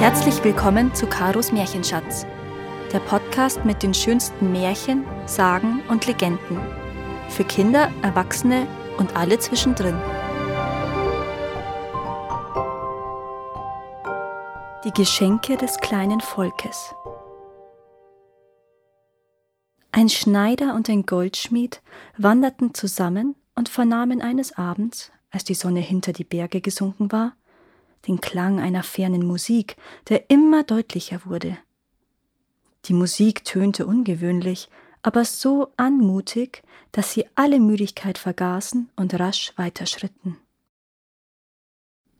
Herzlich willkommen zu Karos Märchenschatz, der Podcast mit den schönsten Märchen, Sagen und Legenden. Für Kinder, Erwachsene und alle zwischendrin. Die Geschenke des kleinen Volkes. Ein Schneider und ein Goldschmied wanderten zusammen und vernahmen eines Abends, als die Sonne hinter die Berge gesunken war, den Klang einer fernen Musik, der immer deutlicher wurde. Die Musik tönte ungewöhnlich, aber so anmutig, dass sie alle Müdigkeit vergaßen und rasch weiterschritten.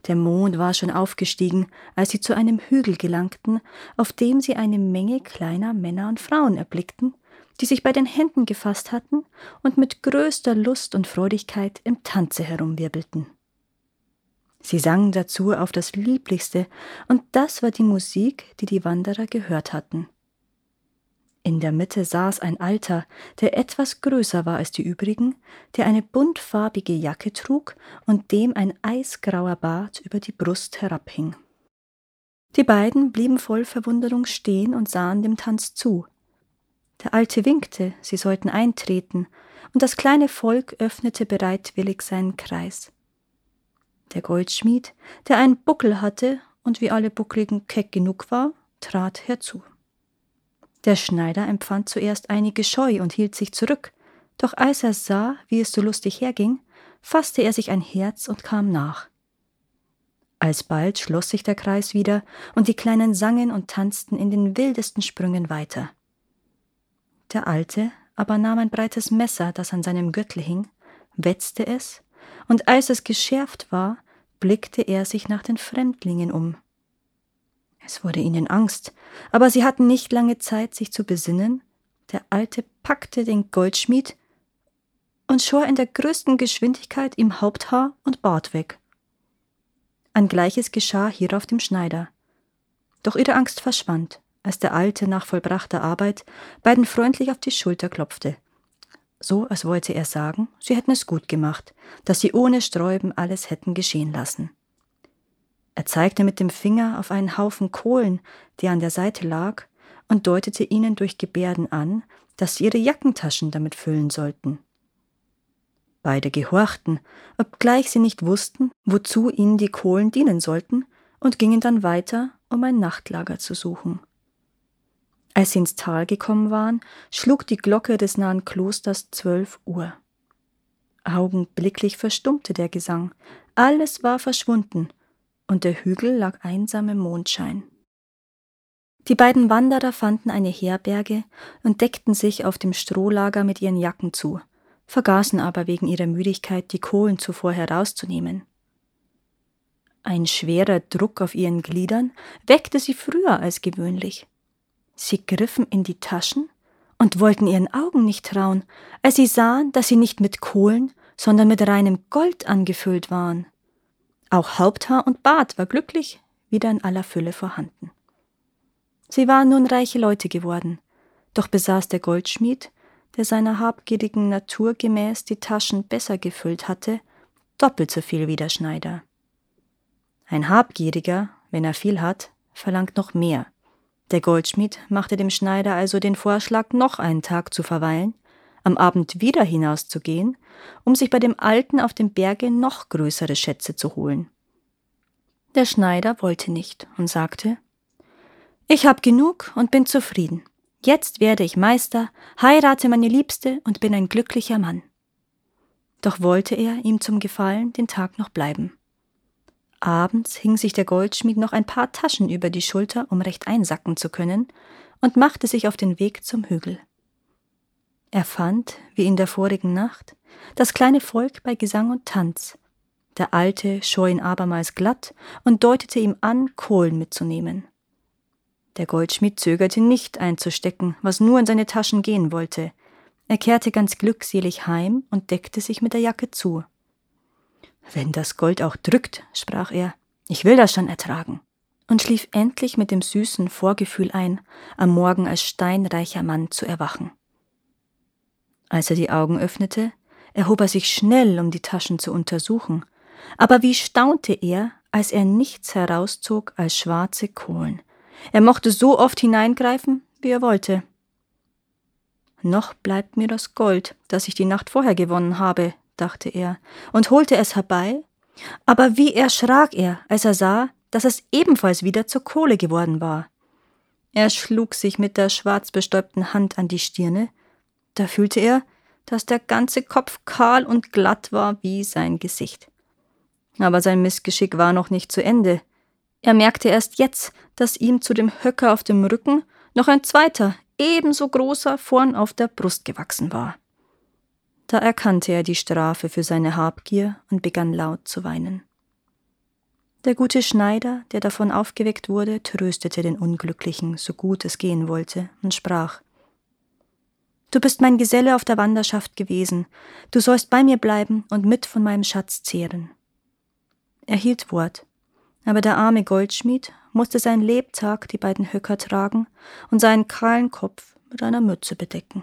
Der Mond war schon aufgestiegen, als sie zu einem Hügel gelangten, auf dem sie eine Menge kleiner Männer und Frauen erblickten, die sich bei den Händen gefasst hatten und mit größter Lust und Freudigkeit im Tanze herumwirbelten. Sie sangen dazu auf das Lieblichste, und das war die Musik, die die Wanderer gehört hatten. In der Mitte saß ein Alter, der etwas größer war als die übrigen, der eine buntfarbige Jacke trug und dem ein eisgrauer Bart über die Brust herabhing. Die beiden blieben voll Verwunderung stehen und sahen dem Tanz zu. Der Alte winkte, sie sollten eintreten, und das kleine Volk öffnete bereitwillig seinen Kreis. Der Goldschmied, der einen Buckel hatte und wie alle Buckligen keck genug war, trat herzu. Der Schneider empfand zuerst einige Scheu und hielt sich zurück, doch als er sah, wie es so lustig herging, fasste er sich ein Herz und kam nach. Alsbald schloss sich der Kreis wieder, und die Kleinen sangen und tanzten in den wildesten Sprüngen weiter. Der Alte aber nahm ein breites Messer, das an seinem Gürtel hing, wetzte es und als es geschärft war, blickte er sich nach den Fremdlingen um. Es wurde ihnen Angst, aber sie hatten nicht lange Zeit, sich zu besinnen. Der Alte packte den Goldschmied und schor in der größten Geschwindigkeit ihm Haupthaar und Bart weg. Ein Gleiches geschah hierauf dem Schneider. Doch ihre Angst verschwand, als der Alte nach vollbrachter Arbeit beiden freundlich auf die Schulter klopfte so als wollte er sagen, sie hätten es gut gemacht, dass sie ohne Sträuben alles hätten geschehen lassen. Er zeigte mit dem Finger auf einen Haufen Kohlen, der an der Seite lag, und deutete ihnen durch Gebärden an, dass sie ihre Jackentaschen damit füllen sollten. Beide gehorchten, obgleich sie nicht wussten, wozu ihnen die Kohlen dienen sollten, und gingen dann weiter, um ein Nachtlager zu suchen. Als sie ins Tal gekommen waren, schlug die Glocke des nahen Klosters zwölf Uhr. Augenblicklich verstummte der Gesang, alles war verschwunden, und der Hügel lag einsam im Mondschein. Die beiden Wanderer fanden eine Herberge und deckten sich auf dem Strohlager mit ihren Jacken zu, vergaßen aber wegen ihrer Müdigkeit die Kohlen zuvor herauszunehmen. Ein schwerer Druck auf ihren Gliedern weckte sie früher als gewöhnlich. Sie griffen in die Taschen und wollten ihren Augen nicht trauen, als sie sahen, dass sie nicht mit Kohlen, sondern mit reinem Gold angefüllt waren. Auch Haupthaar und Bart war glücklich wieder in aller Fülle vorhanden. Sie waren nun reiche Leute geworden, doch besaß der Goldschmied, der seiner habgierigen Natur gemäß die Taschen besser gefüllt hatte, doppelt so viel wie der Schneider. Ein Habgieriger, wenn er viel hat, verlangt noch mehr, der Goldschmied machte dem Schneider also den Vorschlag, noch einen Tag zu verweilen, am Abend wieder hinauszugehen, um sich bei dem Alten auf dem Berge noch größere Schätze zu holen. Der Schneider wollte nicht und sagte Ich hab genug und bin zufrieden. Jetzt werde ich Meister, heirate meine Liebste und bin ein glücklicher Mann. Doch wollte er ihm zum Gefallen den Tag noch bleiben. Abends hing sich der Goldschmied noch ein paar Taschen über die Schulter, um recht einsacken zu können, und machte sich auf den Weg zum Hügel. Er fand, wie in der vorigen Nacht, das kleine Volk bei Gesang und Tanz. Der Alte schor ihn abermals glatt und deutete ihm an, Kohlen mitzunehmen. Der Goldschmied zögerte nicht einzustecken, was nur in seine Taschen gehen wollte. Er kehrte ganz glückselig heim und deckte sich mit der Jacke zu. Wenn das Gold auch drückt, sprach er, ich will das schon ertragen, und schlief endlich mit dem süßen Vorgefühl ein, am Morgen als steinreicher Mann zu erwachen. Als er die Augen öffnete, erhob er sich schnell, um die Taschen zu untersuchen, aber wie staunte er, als er nichts herauszog als schwarze Kohlen. Er mochte so oft hineingreifen, wie er wollte. Noch bleibt mir das Gold, das ich die Nacht vorher gewonnen habe, dachte er, und holte es herbei, aber wie erschrak er, als er sah, dass es ebenfalls wieder zur Kohle geworden war. Er schlug sich mit der schwarzbestäubten Hand an die Stirne, da fühlte er, dass der ganze Kopf kahl und glatt war wie sein Gesicht. Aber sein Missgeschick war noch nicht zu Ende. Er merkte erst jetzt, dass ihm zu dem Höcker auf dem Rücken noch ein zweiter, ebenso großer vorn auf der Brust gewachsen war. Da erkannte er die Strafe für seine Habgier und begann laut zu weinen. Der gute Schneider, der davon aufgeweckt wurde, tröstete den Unglücklichen, so gut es gehen wollte, und sprach Du bist mein Geselle auf der Wanderschaft gewesen, du sollst bei mir bleiben und mit von meinem Schatz zehren. Er hielt Wort, aber der arme Goldschmied musste sein Lebtag die beiden Höcker tragen und seinen kahlen Kopf mit einer Mütze bedecken.